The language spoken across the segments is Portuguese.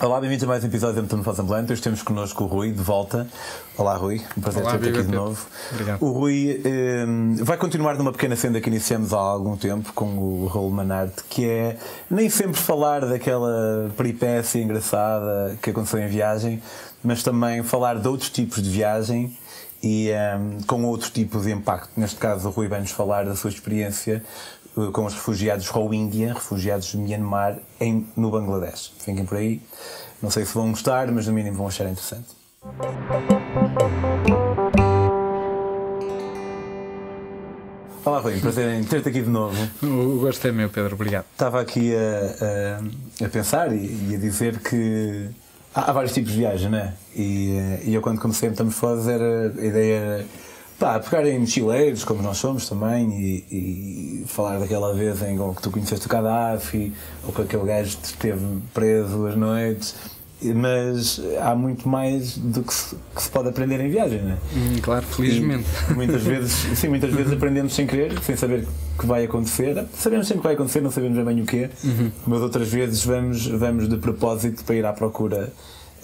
Olá, bem-vindos a mais um episódio do Faz Ambulante. Hoje temos connosco o Rui, de volta. Olá, Rui. Um prazer ter-te aqui de novo. Obrigado. O Rui eh, vai continuar numa pequena senda que iniciamos há algum tempo com o Raul Manarte, que é nem sempre falar daquela peripécia engraçada que aconteceu em viagem, mas também falar de outros tipos de viagem e um, com outro tipo de impacto. Neste caso, o Rui vai-nos falar da sua experiência com os refugiados Rohingya, refugiados de Myanmar, em, no Bangladesh. Fiquem por aí. Não sei se vão gostar, mas no mínimo vão achar interessante. Olá, Rui, prazer em ter-te aqui de novo. O gosto é meu, Pedro, obrigado. Estava aqui a, a, a pensar e, e, a dizer que há, há, vários tipos de viagem, não é? E, e eu, quando comecei a Estamos Fodas, era a ideia pá, pegar em mochileiros, como nós somos também, e, e, falar daquela vez em que tu conheceste o Gaddafi, ou que aquele gajo te esteve preso às noites mas há muito mais do que se, que se pode aprender em viagem, não é? Hum, claro, felizmente. E muitas vezes, sim, muitas vezes aprendemos sem querer, sem saber que vai acontecer. Sabemos sempre que vai acontecer, não sabemos bem o que é, uhum. mas outras vezes vamos, vamos de propósito para ir à procura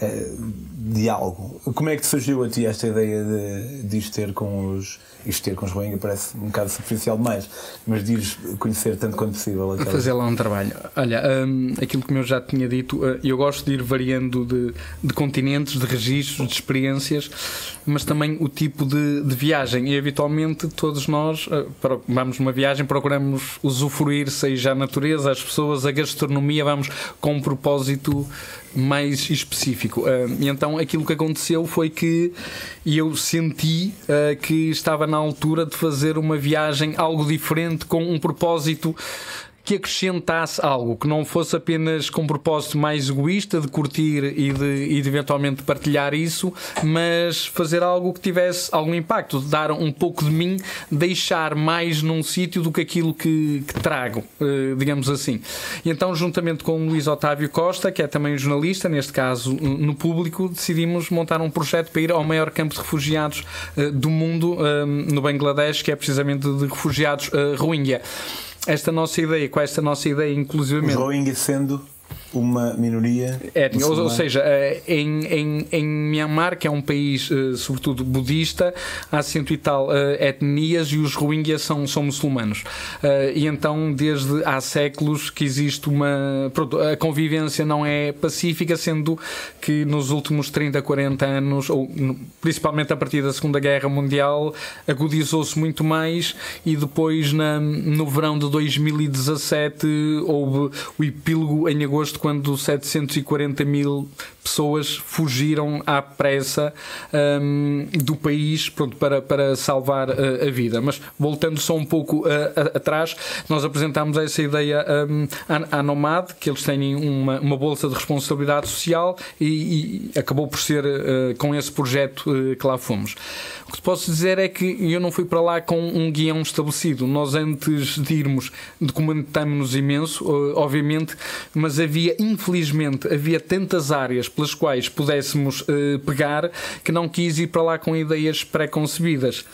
de algo. Como é que te surgiu a ti esta ideia de, de isto ter com os isto ter com os Rohingya parece um bocado superficial demais, mas dizes conhecer tanto quanto possível. Aquela... Fazer lá um trabalho. Olha, um, aquilo que eu já tinha dito, uh, eu gosto de ir variando de, de continentes, de registros, de experiências, mas também o tipo de, de viagem. E habitualmente todos nós uh, vamos numa viagem, procuramos usufruir, seja a natureza, as pessoas, a gastronomia, vamos com um propósito mais específico. Uh, e então aquilo que aconteceu foi que eu senti uh, que estava na altura de fazer uma viagem algo diferente, com um propósito que acrescentasse algo, que não fosse apenas com um propósito mais egoísta de curtir e de, e de eventualmente partilhar isso, mas fazer algo que tivesse algum impacto, dar um pouco de mim, deixar mais num sítio do que aquilo que, que trago, uh, digamos assim. E então, juntamente com o Luís Otávio Costa, que é também jornalista, neste caso no público, decidimos montar um projeto para ir ao maior campo de refugiados uh, do mundo, uh, no Bangladesh, que é precisamente de refugiados Rohingya esta nossa ideia, com esta nossa ideia, inclusivamente. Rohingya sendo uma minoria étnica, ou, ou, seja, eh, em, em, em Myanmar, que é um país eh, sobretudo budista, há cento e tal eh, etnias e os Rohingya são, são muçulmanos. E então, desde há séculos que existe uma. Pronto, a convivência não é pacífica, sendo que nos últimos 30, 40 anos, ou principalmente a partir da Segunda Guerra Mundial, agudizou-se muito mais e depois, na, no verão de 2017, houve o epílogo em agosto quando 740 mil pessoas fugiram à pressa um, do país pronto, para, para salvar a, a, vida. Mas voltando só um pouco atrás, nós apresentámos essa ideia um, à, à Nomad, que eles têm uma, uma bolsa de responsabilidade social e, e acabou por ser uh, com esse projeto uh, que lá fomos. O que te posso dizer é que eu não fui para lá com um guião estabelecido. Nós, antes de irmos, documentámos-nos imenso, obviamente, mas havia, infelizmente, havia tantas áreas pelas quais pudéssemos uh, pegar que não quis ir para lá com ideias pré-concebidas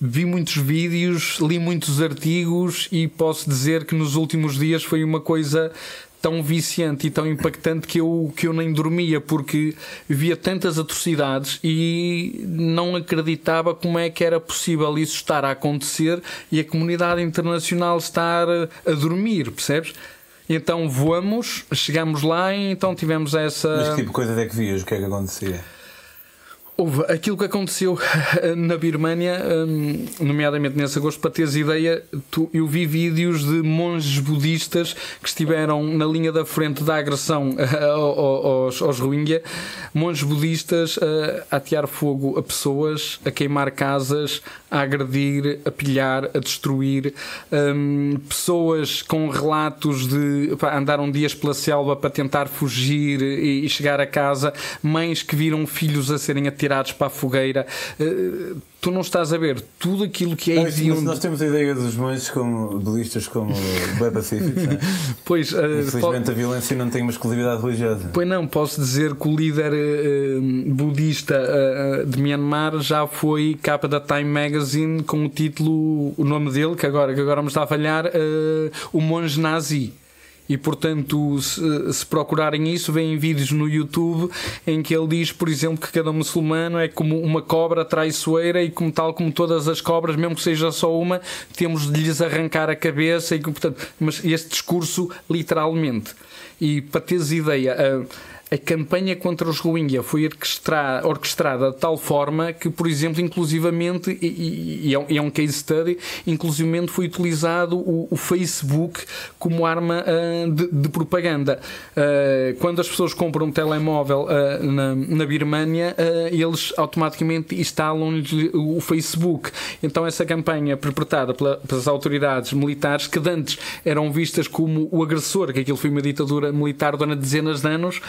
vi muitos vídeos, li muitos artigos e posso dizer que nos últimos dias foi uma coisa tão viciante e tão impactante que eu, que eu nem dormia porque via tantas atrocidades e não acreditava como é que era possível isso estar a acontecer e a comunidade internacional estar a dormir, percebes? Então voamos, chegamos lá e então tivemos essa. Mas que tipo de coisas é que vias? O que é que acontecia? Houve aquilo que aconteceu na Birmânia, hum, nomeadamente nesse agosto, para teres ideia, eu vi vídeos de monges budistas que estiveram na linha da frente da agressão aos, aos Rohingya, monges budistas a atear fogo a pessoas, a queimar casas, a agredir, a pilhar, a destruir, hum, pessoas com relatos de pá, andaram dias pela selva para tentar fugir e chegar a casa, mães que viram filhos a serem atirados atirados para a fogueira. Uh, tu não estás a ver tudo aquilo que é hediondo. Nós temos a ideia dos monges como budistas como bem pacíficos. É? pois, uh, Infelizmente a violência não tem uma exclusividade religiosa. Pois não, posso dizer que o líder uh, budista uh, de Myanmar já foi capa da Time Magazine com o título, o nome dele, que agora, que agora me está a falhar, o monge nazi. E portanto, se, se procurarem isso, vêm vídeos no YouTube em que ele diz, por exemplo, que cada muçulmano é como uma cobra traiçoeira e como tal como todas as cobras, mesmo que seja só uma, temos de lhes arrancar a cabeça e portanto, mas este discurso literalmente. E para teres ideia, a campanha contra os Rohingya foi orquestrada, de tal forma que, por exemplo, inclusivamente, e, e, é, um, é case study, inclusivamente foi utilizado o, o Facebook como arma uh, de, de, propaganda. Uh, quando as pessoas compram um telemóvel uh, na, na Birmânia, eles automaticamente instalam o Facebook. Então, essa campanha perpetrada pela, pelas autoridades militares, que antes eram vistas como o agressor, que aquilo foi uma ditadura militar durante dezenas de anos,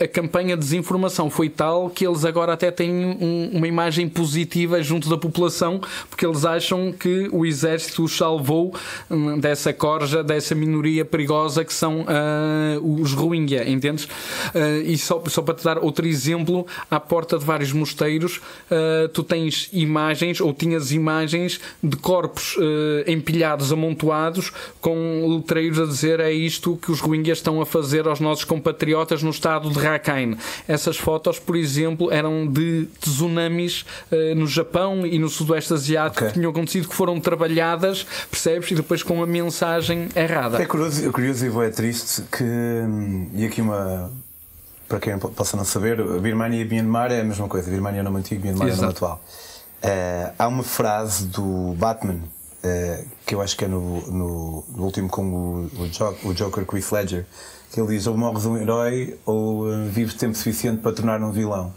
a campanha de desinformação foi tal que eles agora até têm um, uma imagem positiva junto da população, porque eles acham que o exército os salvou hum, dessa corja, dessa minoria perigosa que são uh, os Rohingya, entendes? Uh, e só, só para te dar outro exemplo, à porta de vários mosteiros, uh, tu tens imagens, ou tinhas imagens de corpos empilhados, amontoados, com letreiros a dizer é isto que os Rohingya estão a fazer aos nossos compatriotas no estado de Rakhine. Essas fotos, por exemplo, eram de tsunamis uh, no Japão e no Sudoeste Asiático okay. que tinham acontecido, que foram trabalhadas, percebes? E depois com a mensagem errada. É curioso, é curioso e é triste que. Hum, e aqui uma. Para quem possa não saber, a Birmania e Myanmar é a mesma coisa. A Birmania é nome antigo, Myanmar é nome atual. Uh, há uma frase do Batman, uh, que eu acho que é no, no, no último com o, o, Joker, o Chris Ledger, que ele diz ou morres um herói ou uh, vives tempo suficiente para tornar um vilão.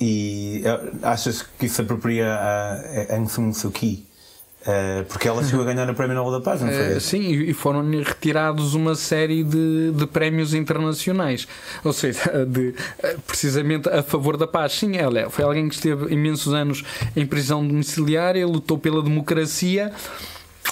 E uh, achas que isso apropria a, Aung San Suu Kyi? Uh, porque ela chegou a ganhar o Prémio Nobel da Paz, não foi? Sim, e foram retirados uma série de, de prémios internacionais, ou seja, de, precisamente a favor da paz. Sim, ela foi alguém que esteve imensos anos em prisão domiciliária, lutou pela democracia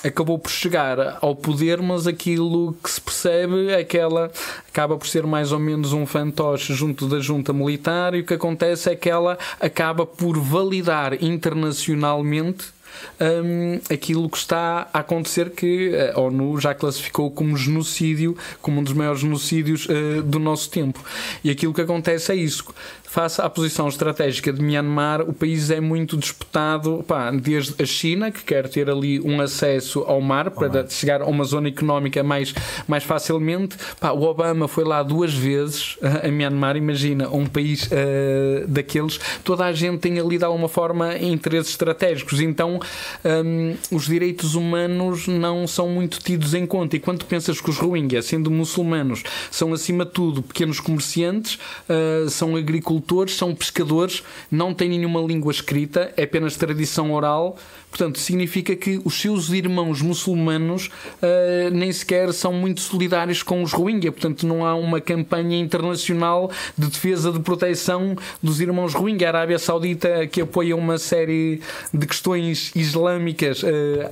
acabou por chegar ao poder, mas aquilo que se percebe é que ela acaba por ser mais ou menos um fantoche junto da junta militar e o que acontece é que ela acaba por validar internacionalmente um, aquilo que está a acontecer que a ONU já classificou como genocídio, como um dos maiores genocídios uh, do nosso tempo. E aquilo que acontece é isso face à posição estratégica de Myanmar, o país é muito disputado pá, desde a China, que quer ter ali um acesso ao mar para chegar a uma zona económica mais, mais facilmente. Pá, o Obama foi lá duas vezes a Myanmar, imagina, um país uh, daqueles. Toda a gente tem ali de alguma forma interesses estratégicos, então um, os direitos humanos não são muito tidos em conta. E quando pensas que os Rohingya, sendo muçulmanos, são acima de tudo pequenos comerciantes, uh, são agricultores agricultores, são pescadores, não têm nenhuma língua escrita, é apenas tradição oral. Portanto, significa que os seus irmãos muçulmanos uh, nem sequer são muito solidários com os Rohingya. Portanto, não há uma campanha internacional de defesa de proteção dos irmãos Rohingya. A Arábia Saudita, que apoia uma série de questões islâmicas uh,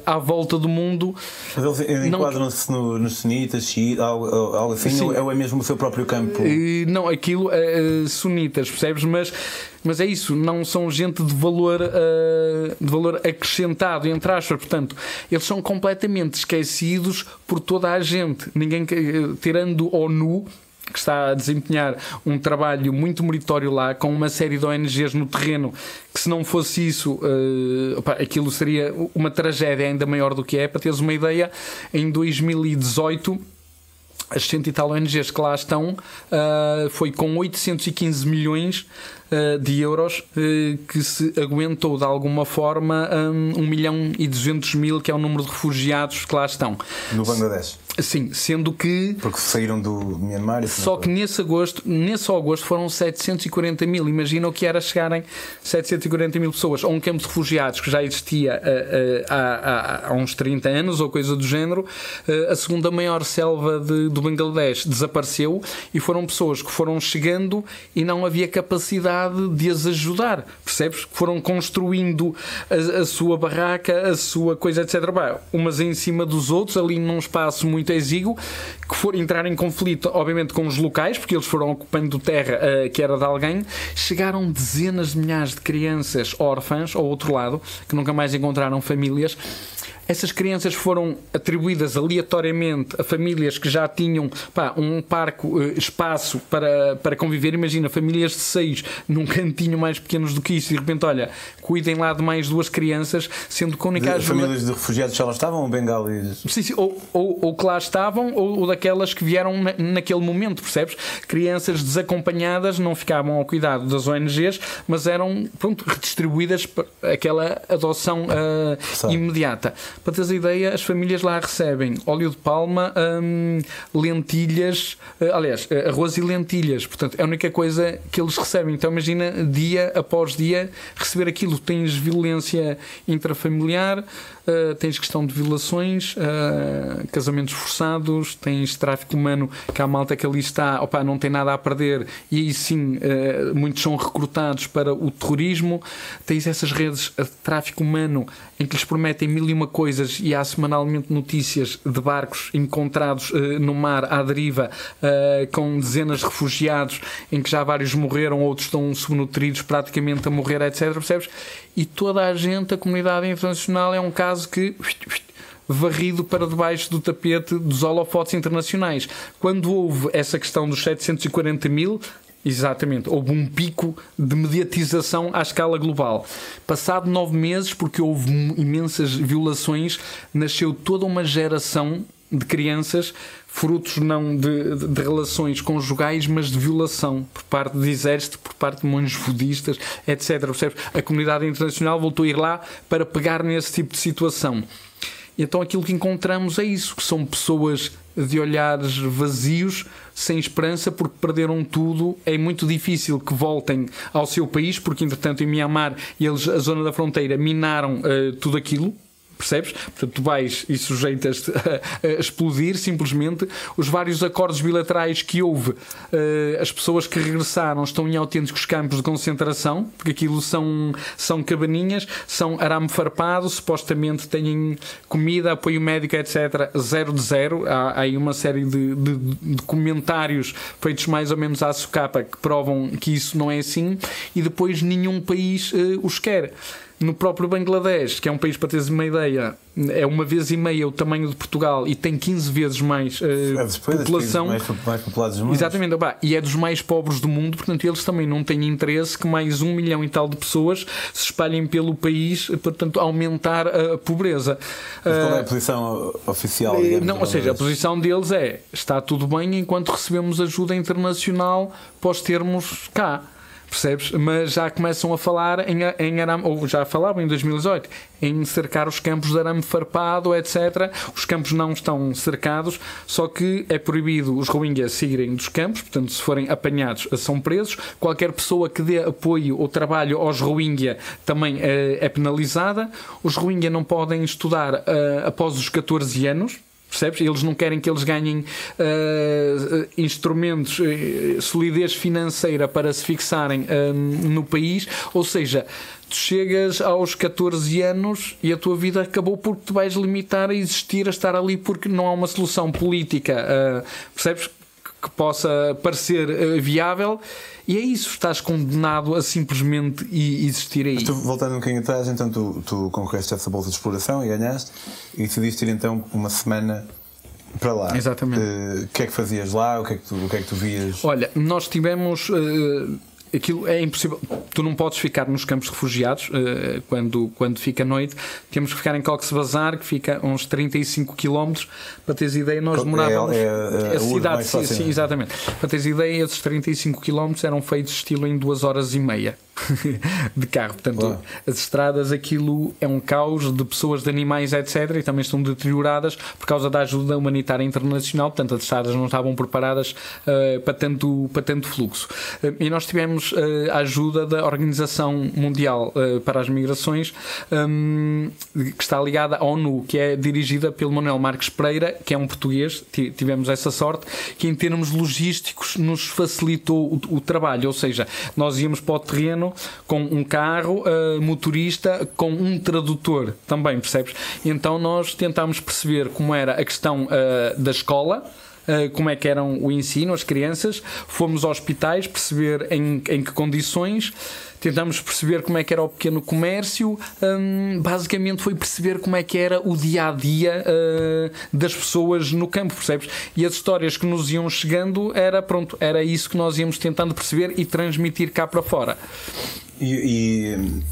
à volta do mundo. Mas eles enquadram-se no, nos sunitas, xiitas, algo, algo assim, Sim. ou é mesmo o seu próprio campo? Uh, não, aquilo sunitas, percebes? Mas mas é isso, não são gente de valor, uh, de valor acrescentado, entre aspas. Portanto, eles são completamente esquecidos por toda a gente. Ninguém, tirando ONU, que está a desempenhar um trabalho muito meritório lá, com uma série de ONGs no terreno, que se não fosse isso, uh, opa, aquilo seria uma tragédia ainda maior do que é. Para teres uma ideia, em 2018 as 100 e tal ONGs que lá estão, uh, foi com 815 milhões de euros uh, que se aguentou de alguma forma um, 1 milhão e 200 mil, que é o número de refugiados que lá estão. No Bangladesh. Sim, sendo que. Porque saíram do Myanmar. Só que nesse agosto, nesse agosto foram 740 mil. Imagina o que era chegarem 740 mil pessoas a um campo de refugiados que já existia uh, uh, há, há, uns 30 anos ou coisa do género. Uh, a segunda maior selva de, do Bangladesh desapareceu e foram pessoas que foram chegando e não havia capacidade de as ajudar. Percebes? Que foram construindo a, a sua barraca, a sua coisa, etc. Bah, umas em cima dos outros, ali num espaço muito exíguo, que for entrar em conflito, obviamente, com os locais, porque eles foram ocupando terra uh, que era de alguém. Chegaram dezenas de milhares de crianças órfãs, ao outro lado, que nunca mais encontraram famílias essas crianças foram atribuídas aleatoriamente a famílias que já tinham pá, um parco uh, espaço para, para conviver. Imagina, famílias de seis num cantinho mais pequenos do que isso, e de repente, olha, cuidem lá de mais duas crianças, sendo que a única ajuda... Famílias de refugiados já lá estavam ou bengalis? Sim, sim, ou, ou, ou que lá estavam, ou, ou daquelas que vieram na, naquele momento, percebes? Crianças desacompanhadas não ficavam ao cuidado das ONGs, mas eram pronto, redistribuídas para aquela adoção uh, imediata. Para teres a ideia, as famílias lá recebem óleo de palma, um, lentilhas, uh, aliás, uh, arroz e lentilhas. Portanto, é a única coisa que eles recebem. Então, imagina dia após dia receber aquilo. Tens violência intrafamiliar, uh, tens questão de violações, casamentos forçados, tens tráfico humano, que a malta que ali está, opa, não tem nada a perder, e aí sim, muitos são recrutados para o terrorismo. Tens essas redes de tráfico humano em que lhes prometem mil e uma coisas e há semanalmente notícias de barcos encontrados uh, no mar à deriva uh, com dezenas de refugiados em que já vários morreram, outros estão subnutridos praticamente a morrer, etc. Percebes? E toda a gente, a comunidade internacional, é um caso que varrido para debaixo do tapete dos holofotes internacionais. Quando houve essa questão dos 740 mil, Exatamente, houve um pico de mediatização à escala global. Passado nove meses, porque houve imensas violações, nasceu toda uma geração de crianças frutos não de, de, de, relações conjugais, mas de violação por parte de exército, por parte de monges budistas, etc. Percebes? A comunidade internacional voltou a ir lá para pegar nesse tipo de situação. Então aquilo que encontramos é isso, que são pessoas de olhares vazios, sem esperança, porque perderam tudo. É muito difícil que voltem ao seu país, porque entretanto em Mianmar eles, a zona da fronteira, minaram uh, tudo aquilo Percebes? Portanto, tu vais e sujeitas-te a, a, explodir simplesmente. Os vários acordos bilaterais que houve, uh, as pessoas que regressaram estão em autênticos campos de concentração, porque aquilo são, são cabaninhas, são arame farpado, supostamente têm comida, apoio médico, etc. Zero de zero. Há, há aí uma série de, de, de, comentários feitos mais ou menos à socapa que provam que isso não é assim, e depois nenhum país uh, os quer. No próprio Bangladesh, que é um país, para teres uma ideia, é uma vez e meia o tamanho de Portugal e tem 15 vezes mais uh, é população. Mais, mais populados do mundo. Exatamente, opa, e é dos mais pobres do mundo, portanto, eles também não têm interesse que mais um milhão e tal de pessoas se espalhem pelo país, portanto, aumentar a pobreza. Mas qual é a eh, posição oficial? Digamos, não, ou seja, a posição deles é está tudo bem enquanto recebemos ajuda internacional pós termos cá percebes? Mas já começam a falar em, em arame, ou já falavam em 2018, em cercar os campos de arame farpado, etc. Os campos não estão cercados, só que é proibido os Rohingyas saírem dos campos, portanto, se forem apanhados, são presos. Qualquer pessoa que dê apoio ou trabalho aos Rohingya também é, é penalizada. Os Rohingya não podem estudar uh, após os 14 anos, Percebes? Eles não querem que eles ganhem uh, instrumentos, uh, solidez financeira para se fixarem uh, no país. Ou seja, tu chegas aos 14 anos e a tua vida acabou porque te vais limitar a existir, a estar ali porque não há uma solução política, percebes? Que possa parecer viável e é isso, estás condenado a simplesmente existir aí. tu, voltando um bocadinho atrás, então tu, tu concorreste essa bolsa de exploração e ganhaste, e decidiste ir então uma semana para lá. Exatamente. Uh, o que é que fazias lá? O que é que tu, o que é que tu vias? Olha, nós tivemos. Uh, aquilo é impossível. Tu não podes ficar nos campos refugiados uh, quando, quando fica noite. Temos que ficar em Cox's Bazar, que fica uns 35 km. Para teres ideia, nós demorávamos. É, é, é a cidade, sim, sim, exatamente. Para teres ideia, esses 35 km eram feitos estilo em 2 horas e meia. de carro. Portanto, Boa. as estradas, aquilo é um caos de pessoas, de animais, etc. E também estão deterioradas por causa da ajuda humanitária internacional. Portanto, as estradas não estavam preparadas uh, para, tanto, para tanto fluxo. Uh, e nós tivemos uh, a ajuda da Organização Mundial para as Migrações, um, que está ligada à ONU, que é dirigida pelo Manuel Marques Pereira, que é um português. Tivemos essa sorte, que em termos logísticos nos facilitou o, o trabalho. Ou seja, nós íamos para o terreno com um carro, uh, motorista, com um tradutor também, percebes? Então nós tentámos perceber como era a questão uh, da escola como é que eram o ensino, as crianças, fomos aos hospitais perceber em, em que condições tentamos perceber como é que era o pequeno comércio, hum, basicamente foi perceber como é que era o dia a dia uh, das pessoas no campo, percebes? E as histórias que nos iam chegando era pronto, era isso que nós íamos tentando perceber e transmitir cá para fora. E, e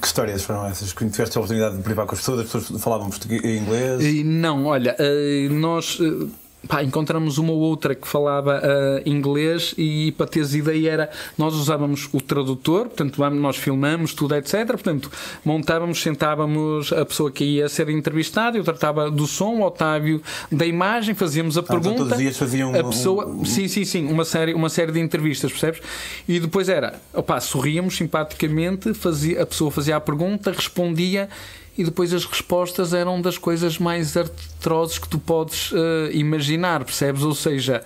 que histórias foram essas? Que tiveste a oportunidade de privar com as pessoas? As pessoas falavam português, inglês? Não, olha, eh, nós eh, pá, encontramos uma ou outra que falava uh, inglês e para teres ideia era nós usávamos o tradutor, portanto nós filmamos tudo, etc. Portanto, montávamos, sentávamos a pessoa que ia ser entrevistada, eu tratava do som, o Otávio da imagem, fazíamos a ah, pergunta. Então todos os dias faziam a pessoa, um... sim, sim, sim, uma série, uma série de entrevistas, percebes? E depois era, opá, sorríamos simpaticamente, fazia, a pessoa fazia a pergunta, respondia e depois as respostas eram das coisas mais atrozes que tu podes uh, imaginar, percebes? Ou seja,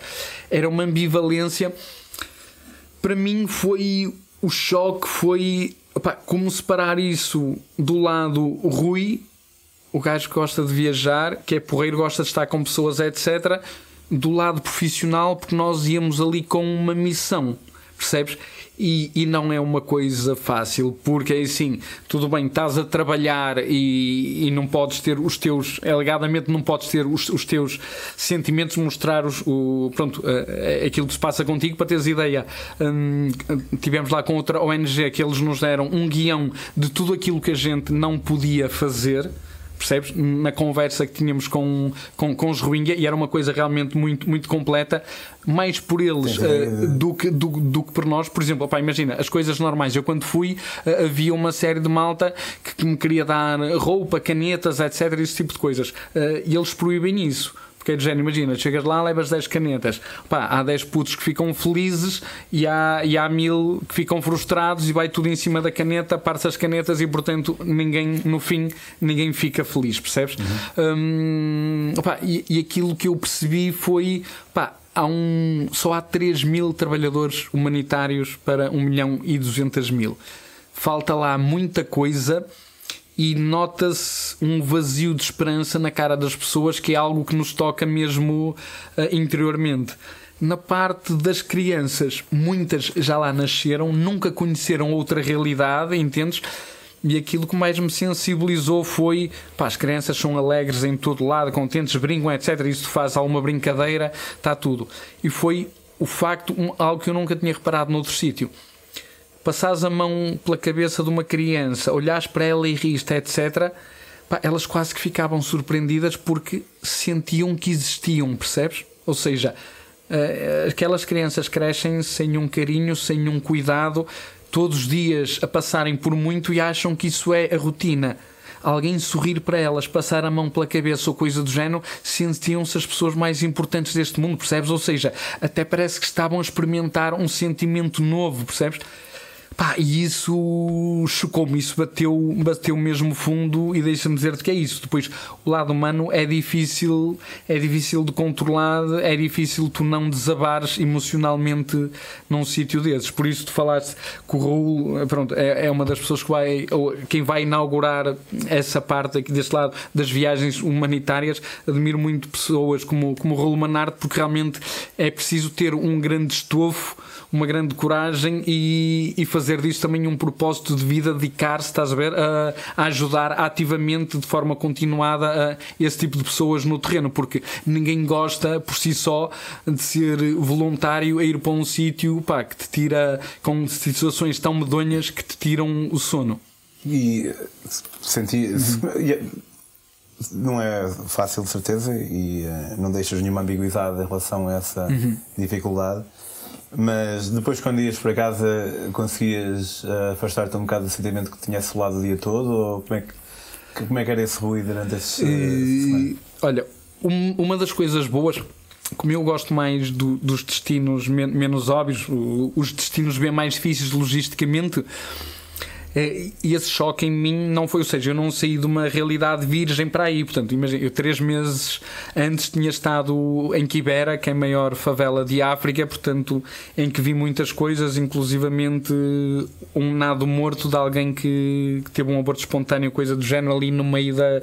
era uma ambivalência. Para mim foi o choque foi opa, como separar isso do lado Rui, o gajo que gosta de viajar, que é porreiro, gosta de estar com pessoas, etc. Do lado profissional, porque nós íamos ali com uma missão, percebes? E, e, não é uma coisa fácil, porque é assim, tudo bem, estás a trabalhar e, e não podes ter os teus, alegadamente não podes ter os, os teus sentimentos, mostrar os, o, pronto, aquilo que se passa contigo para teres ideia. Hum, tivemos lá com outra ONG que eles nos deram um guião de tudo aquilo que a gente não podia fazer percebes? Na conversa que tínhamos com, com, com os Rohingya e era uma coisa realmente muito, muito completa, mais por eles uh, do, que, do, do que por nós. Por exemplo, opa, imagina, as coisas normais. Eu quando fui, uh, havia uma série de malta que, que, me queria dar roupa, canetas, etc. Esse tipo de coisas. Uh, e eles proíbem isso. Porque é de género, imagina, chegas lá, levas 10 canetas. Pá, há 10 putos que ficam felizes e há, e há mil que ficam frustrados e vai tudo em cima da caneta, parte as canetas e, portanto, ninguém, no fim, ninguém fica feliz, percebes? Uhum. Hum, e, e aquilo que eu percebi foi, pá, há um, só há 3 mil trabalhadores humanitários para 1 milhão e 200 mil. Falta lá muita coisa e nota-se um vazio de esperança na cara das pessoas, que é algo que nos toca mesmo uh, interiormente. Na parte das crianças, muitas já lá nasceram, nunca conheceram outra realidade, entendes? E aquilo que mais me sensibilizou foi: pá, as crianças são alegres em todo lado, contentes, brincam, etc. Isso faz alguma brincadeira, está tudo. E foi o facto, algo que eu nunca tinha reparado noutro sítio passares a mão pela cabeça de uma criança, olhares para ela e riste, etc., pá, elas quase que ficavam surpreendidas porque sentiam que existiam, percebes? Ou seja, uh, aquelas crianças crescem sem um carinho, sem um cuidado, todos os dias a passarem por muito e acham que isso é a rotina. Alguém sorrir para elas, passar a mão pela cabeça ou coisa do género, sentiam-se as pessoas mais importantes deste mundo, percebes? Ou seja, até parece que estavam a experimentar um sentimento novo, percebes? Pá, e isso chocou-me, isso bateu, bateu mesmo fundo e deixa-me dizer-te que é isso. Depois, o lado humano é difícil, é difícil de controlar, é difícil tu não desabares emocionalmente num sítio desses. Por isso tu falaste que o Raul, pronto, é, é uma das pessoas que vai, ou quem vai inaugurar essa parte aqui deste lado das viagens humanitárias. Admiro muito pessoas como, como o Raul Manarte, porque realmente é preciso ter um grande estofo uma grande coragem e, e fazer disso também um propósito de vida, dedicar-se, estás a ver, a, a, ajudar ativamente de forma continuada a esse tipo de pessoas no terreno, porque ninguém gosta por si só de ser voluntário a ir para um sítio que te tira com situações tão medonhas que te tiram o sono. E senti. Uhum. Não é fácil, de certeza, e uh, não deixas nenhuma ambiguidade em relação a essa uhum. dificuldade. Mas depois, quando ias para casa, conseguias uh, afastar-te um bocado do sentimento que tinha assolado o dia todo? Ou como é que, como é que era esse ruído durante esses uh, Olha, um, uma das coisas boas, como eu gosto mais do, dos destinos men menos óbvios, os destinos bem mais difíceis logisticamente e esse choque em mim não foi, ou seja, eu não saí de uma realidade virgem para aí. Portanto, imagina, eu três meses antes tinha estado em Kibera, que é a maior favela de África, portanto, em que vi muitas coisas, inclusivamente um nado morto de alguém que, que teve um aborto espontâneo, coisa do género, ali no meio da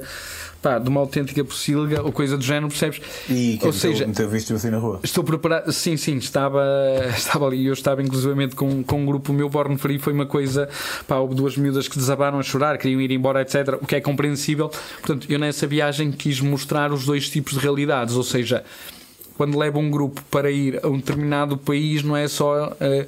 pá, de uma autêntica pocilga ou coisa do género, percebes? E que ou seja, meteu visto assim na rua? Estou preparado, sim, sim, estava, estava ali, eu estava inclusivamente com, com um grupo, meu born free foi uma coisa, pá, houve duas miúdas que desabaram a chorar, queriam ir embora, etc. O que é compreensível. Portanto, eu nessa viagem quis mostrar os dois tipos de realidades, ou seja, quando leva um grupo para ir a um determinado país, não é só. Uh,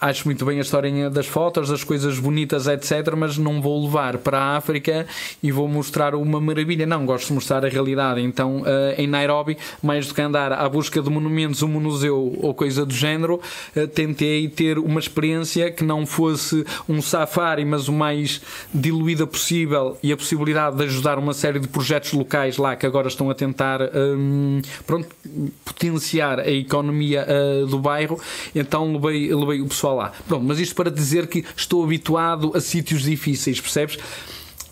acho muito bem a história das fotos, das coisas bonitas, etc. Mas não vou levar para a África e vou mostrar uma maravilha. Não, gosto de mostrar a realidade. Então, uh, em Nairobi, mais do que andar à busca de monumentos, um museu ou coisa do género, uh, tentei ter uma experiência que não fosse um safari, mas o mais diluída possível e a possibilidade de ajudar uma série de projetos locais lá que agora estão a tentar. Um, pronto potenciar a economia uh, do bairro, então levei, levei o pessoal lá. Pronto, mas isto para dizer que estou habituado a sítios difíceis, percebes?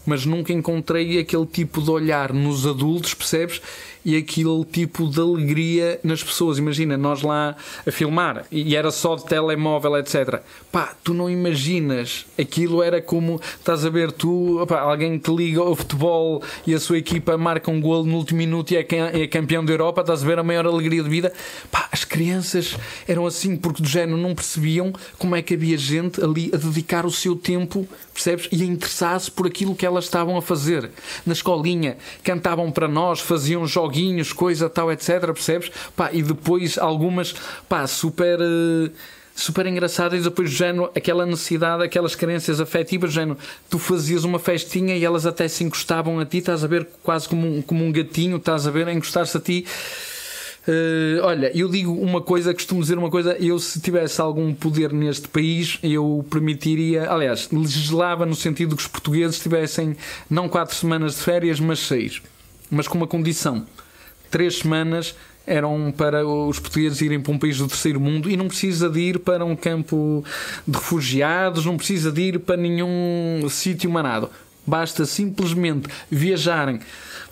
Mas nunca encontrei aquele tipo de olhar nos adultos, percebes? E aquele tipo de alegria nas pessoas. Imagina, nós lá a filmar e era só de telemóvel, etc. Pá, tu não imaginas. Aquilo era como, estás a ver, tu, alguém te liga ao futebol e a sua equipa marca um golo no último minuto e é, é campeão da Europa, estás a ver a maior alegria de vida. Pá, as crianças eram assim porque do género não percebiam como é que havia gente ali a dedicar o seu tempo, percebes? E a interessar-se por aquilo que elas estavam a fazer. Na escolinha, cantavam para nós, faziam joguinhos, coisa tal, etc. Percebes? Pá, e depois algumas, pá, super. Uh, super engraçadas e depois género, aquela necessidade, aquelas carências afetivas, género, tu fazias uma festinha e elas até se encostavam a ti, estás a ver quase como um, como um gatinho, estás a ver, a encostar-se a ti. Uh, olha, eu digo uma coisa, costumo dizer uma coisa, eu se tivesse algum poder neste país, eu permitiria, aliás, legislava no sentido que os portugueses tivessem não quatro semanas de férias, mas seis mas com uma condição. Três semanas eram para os portugueses irem para um país do terceiro mundo e não precisa de ir para um campo de refugiados, não precisa de ir para nenhum sítio manado. Basta simplesmente viajarem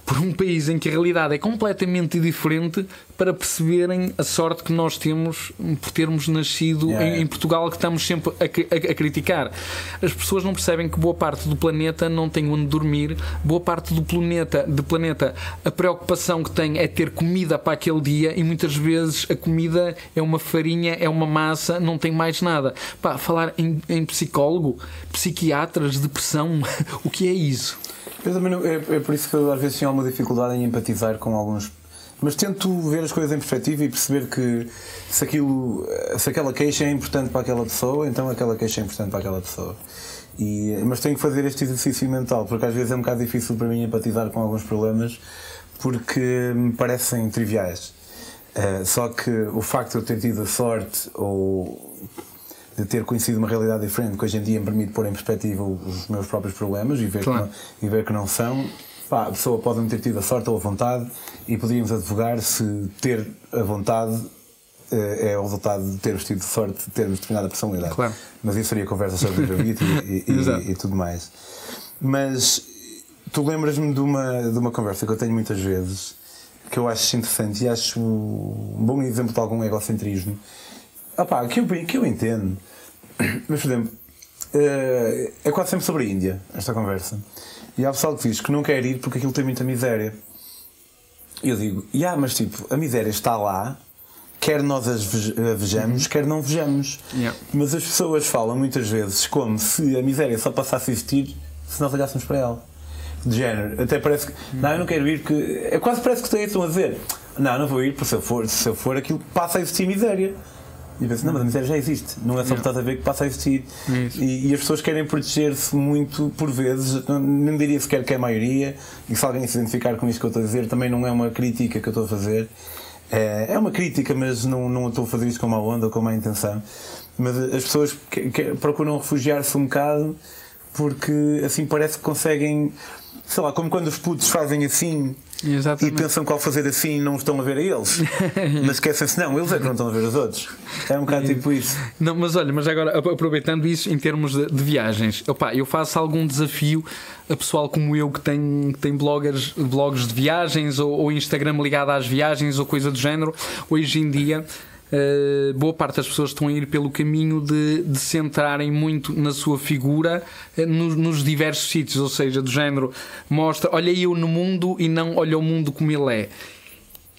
por um país em que a realidade é completamente diferente para perceberem a sorte que nós temos por termos nascido yeah. em, em, Portugal, que estamos sempre a, a, a, criticar. As pessoas não percebem que boa parte do planeta não tem onde dormir, boa parte do planeta, do planeta a preocupação que tem é ter comida para aquele dia e muitas vezes a comida é uma farinha, é uma massa, não tem mais nada. Pá, falar em, em psicólogo, psiquiatras, depressão, o que é isso? Eu também não, é, é, por isso que eu às vezes tenho alguma dificuldade em empatizar com alguns. Mas tento ver as coisas em perspectiva e perceber que se, aquilo, se aquela queixa é importante para aquela pessoa, então aquela queixa é importante para aquela pessoa. E, mas tenho que fazer este exercício mental, porque às vezes é um bocado difícil para mim empatizar com alguns problemas porque me parecem triviais. Uh, só que o facto de eu ter tido a sorte ou de ter conhecido uma realidade diferente que hoje em dia me permite pôr em perspectiva os meus próprios problemas e ver, claro. que, não, e ver que não são. Pá, a pessoa pode não ter tido a sorte ou a vontade e poderíamos advogar se ter a vontade eh, é o resultado de termos tido sorte de termos determinada personalidade. Claro. Mas isso seria conversa sobre o e, e, e, e, tudo mais. Mas tu lembras-me de uma, de uma conversa que eu tenho muitas vezes que eu acho interessante e acho um bom exemplo de algum egocentrismo. Opá, que eu, que eu entendo mas, por exemplo, eh, é quase sempre sobre a Índia, esta conversa. E há pessoal que diz que não quer ir porque aquilo tem muita miséria. E eu digo, yeah, mas tipo, a miséria está lá, quer nós a vejamos, uhum. quer não vejamos. Yeah. Mas as pessoas falam muitas vezes como se a miséria só passasse a existir se nós olhássemos para ela. De género, até parece que, uhum. não, eu não quero ir porque. É quase parece que estão a dizer, não, não vou ir porque se eu for, se eu for aquilo passa a existir miséria. E penso, não, mas a miséria já existe, não é só que estás a ver que passa a existir. E, e, as pessoas querem proteger-se muito, por vezes, não, não diria sequer que é a maioria, e se alguém se identificar com isto que eu estou a dizer, também não é uma crítica que eu estou a fazer. É, é uma crítica, mas não, não estou a fazer isto com uma onda ou com má intenção. Mas as pessoas que, que procuram refugiar-se um bocado porque assim parece que conseguem, sei lá, como quando os putos fazem assim Exatamente. E pensam que ao fazer assim não estão a ver a eles. mas esquecem-se, não, eles é que não estão a ver os outros. É um bocado tipo isso. Não, mas olha, mas agora aproveitando isso em termos de, de viagens, opa, eu faço algum desafio a pessoal como eu que tem, que tem bloggers, blogs de viagens ou, ou Instagram ligado às viagens ou coisa do género. Hoje em dia Uh, boa parte das pessoas estão a ir pelo caminho de, de centrarem muito na sua figura uh, nos, nos, diversos sítios, ou seja, do género mostra, olha eu no mundo e não olha o mundo como ele é.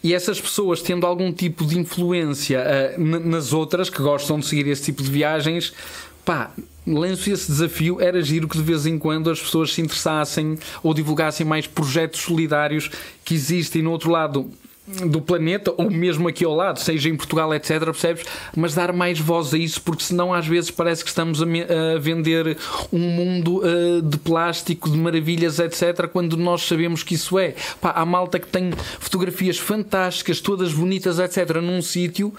E essas pessoas tendo algum tipo de influência uh, nas outras que gostam de seguir esse tipo de viagens, pá, lanço esse desafio, era giro que de vez em quando as pessoas se interessassem ou divulgassem mais projetos solidários que existem no outro lado do planeta, ou mesmo aqui ao lado, seja em Portugal, etc., percebes? Mas dar mais voz a isso, porque senão às vezes parece que estamos a, a vender um mundo uh, de plástico, de maravilhas, etc., quando nós sabemos que isso é. Pá, há malta que tem fotografias fantásticas, todas bonitas, etc., num sítio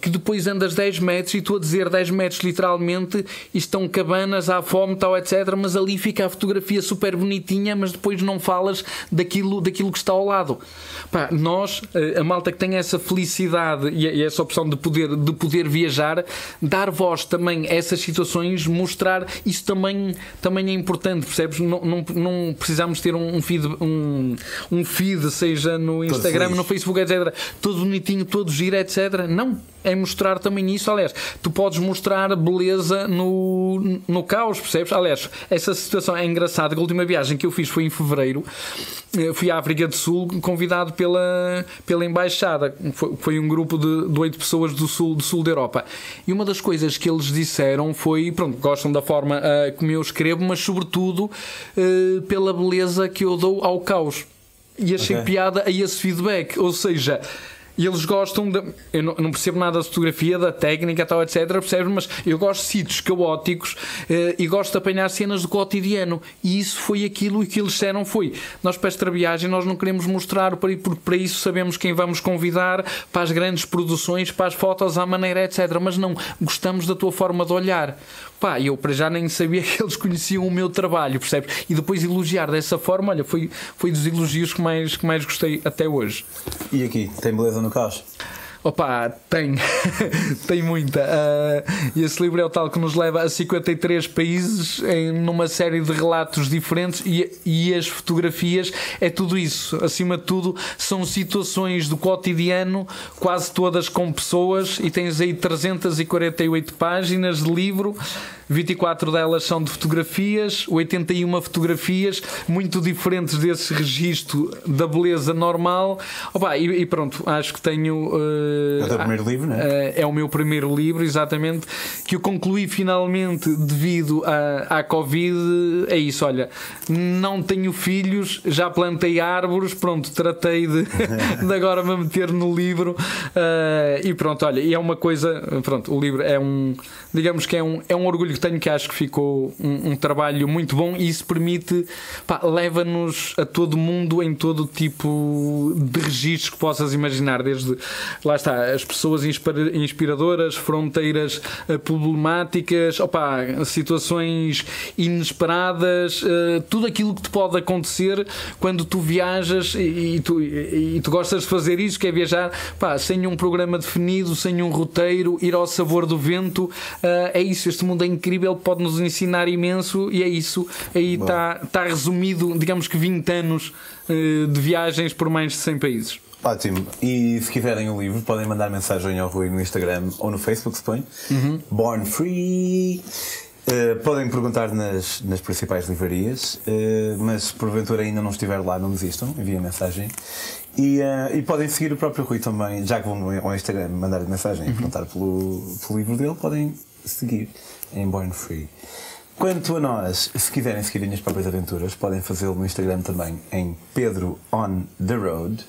que depois andas 10 metros e estou a dizer 10 metros literalmente e estão cabanas à fome tal etc mas ali fica a fotografia super bonitinha mas depois não falas daquilo, daquilo que está ao lado. Pá, nós, eh, a malta que tem essa felicidade e essa opção de poder, de poder viajar dar voz também a essas situações mostrar isso também, também é importante percebes? Não, não, não precisamos ter um feed um, um feed seja no Instagram, no Facebook etc todo bonitinho, todo giro etc não é mostrar também isso. Aliás, tu podes mostrar beleza no, no caos, percebes? Aliás, essa situação é engraçada. A última viagem que eu fiz foi em fevereiro. Fui à África do Sul, convidado pela, pela embaixada. Foi, foi um grupo de oito pessoas do sul, do sul da Europa. E uma das coisas que eles disseram foi: pronto, gostam da forma uh, como eu escrevo, mas sobretudo uh, pela beleza que eu dou ao caos. E achei okay. piada a esse feedback. Ou seja, e eles gostam de. Eu não, não, percebo nada da fotografia, da técnica, tal, etc. Percebes? Mas eu gosto de sítios caóticos eh, e gosto de apanhar cenas do cotidiano. E isso foi aquilo que eles disseram: foi. Nós, para esta viagem, nós não queremos mostrar, porque para isso sabemos quem vamos convidar, para as grandes produções, para as fotos à maneira, etc. Mas não, gostamos da tua forma de olhar. Pá, eu para já nem sabia que eles conheciam o meu trabalho, percebes? E depois elogiar dessa forma, olha, foi, foi dos elogios que mais, que mais gostei até hoje. E aqui, tem beleza no caos? Opa, tem, tem muita. Uh, e esse livro é o tal que nos leva a 53 países em numa série de relatos diferentes e, e as fotografias é tudo isso. Acima de tudo, são situações do cotidiano, quase todas com pessoas, e tens aí 348 páginas de livro 24 delas são de fotografias, 81 fotografias, muito diferentes desse registro da beleza normal. Opa, e, e pronto, acho que tenho. Uh, é o teu primeiro livro, não é? Uh, é o meu primeiro livro, exatamente, que eu concluí finalmente devido à, à Covid. É isso, olha, não tenho filhos, já plantei árvores, pronto, tratei de, de agora me meter no livro. Uh, e pronto, olha, e é uma coisa, pronto, o livro é um, digamos que é um, é um orgulho tenho que acho que ficou um, um trabalho muito bom e isso permite, leva-nos a todo mundo em todo tipo de registros que possas imaginar, desde lá está, as pessoas inspiradoras, fronteiras eh, problemáticas, opa, situações inesperadas, uh, tudo aquilo que te pode acontecer quando tu viajas e, e, tu, e, tu gostas de fazer isso, que é viajar pá, sem um programa definido, sem um roteiro, ir ao sabor do vento, uh, é isso, este mundo é incrível pode nos ensinar imenso e é isso. Aí está tá resumido, digamos que 20 anos de viagens por mais de 100 países. Ótimo. E se quiserem o livro, podem mandar mensagem ao Rui no Instagram ou no Facebook, se põe. Uhum. Born Free. Uh, podem perguntar nas, nas principais livrarias, uh, mas se porventura ainda não estiver lá, não desistam, enviem mensagem. E, uh, e podem seguir o próprio Rui também, já que vão ao Instagram mandar mensagem e uhum. perguntar pelo, pelo livro dele, podem seguir em Born Free. Quanto a nós, se quiserem seguir as minhas próprias aventuras, podem fazê-lo no Instagram também em Pedro on the Road.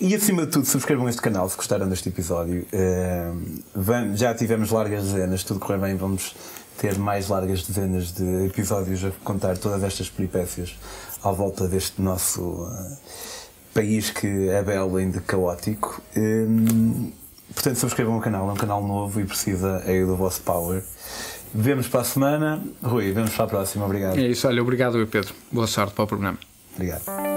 E acima de tudo, subscrevam este canal se gostaram deste episódio. Uh, já tivemos largas dezenas, tudo correr bem, vamos ter mais largas dezenas de episódios a contar todas estas peripécias à volta deste nosso uh, país que é belo e caótico. Um, portanto, subscrevam o canal, é um canal novo e precisa aí do vosso power. Vemos para a semana. Rui, vemos para a próxima. Obrigado. É isso, olha, obrigado, Pedro. Boa sorte para o programa. Obrigado.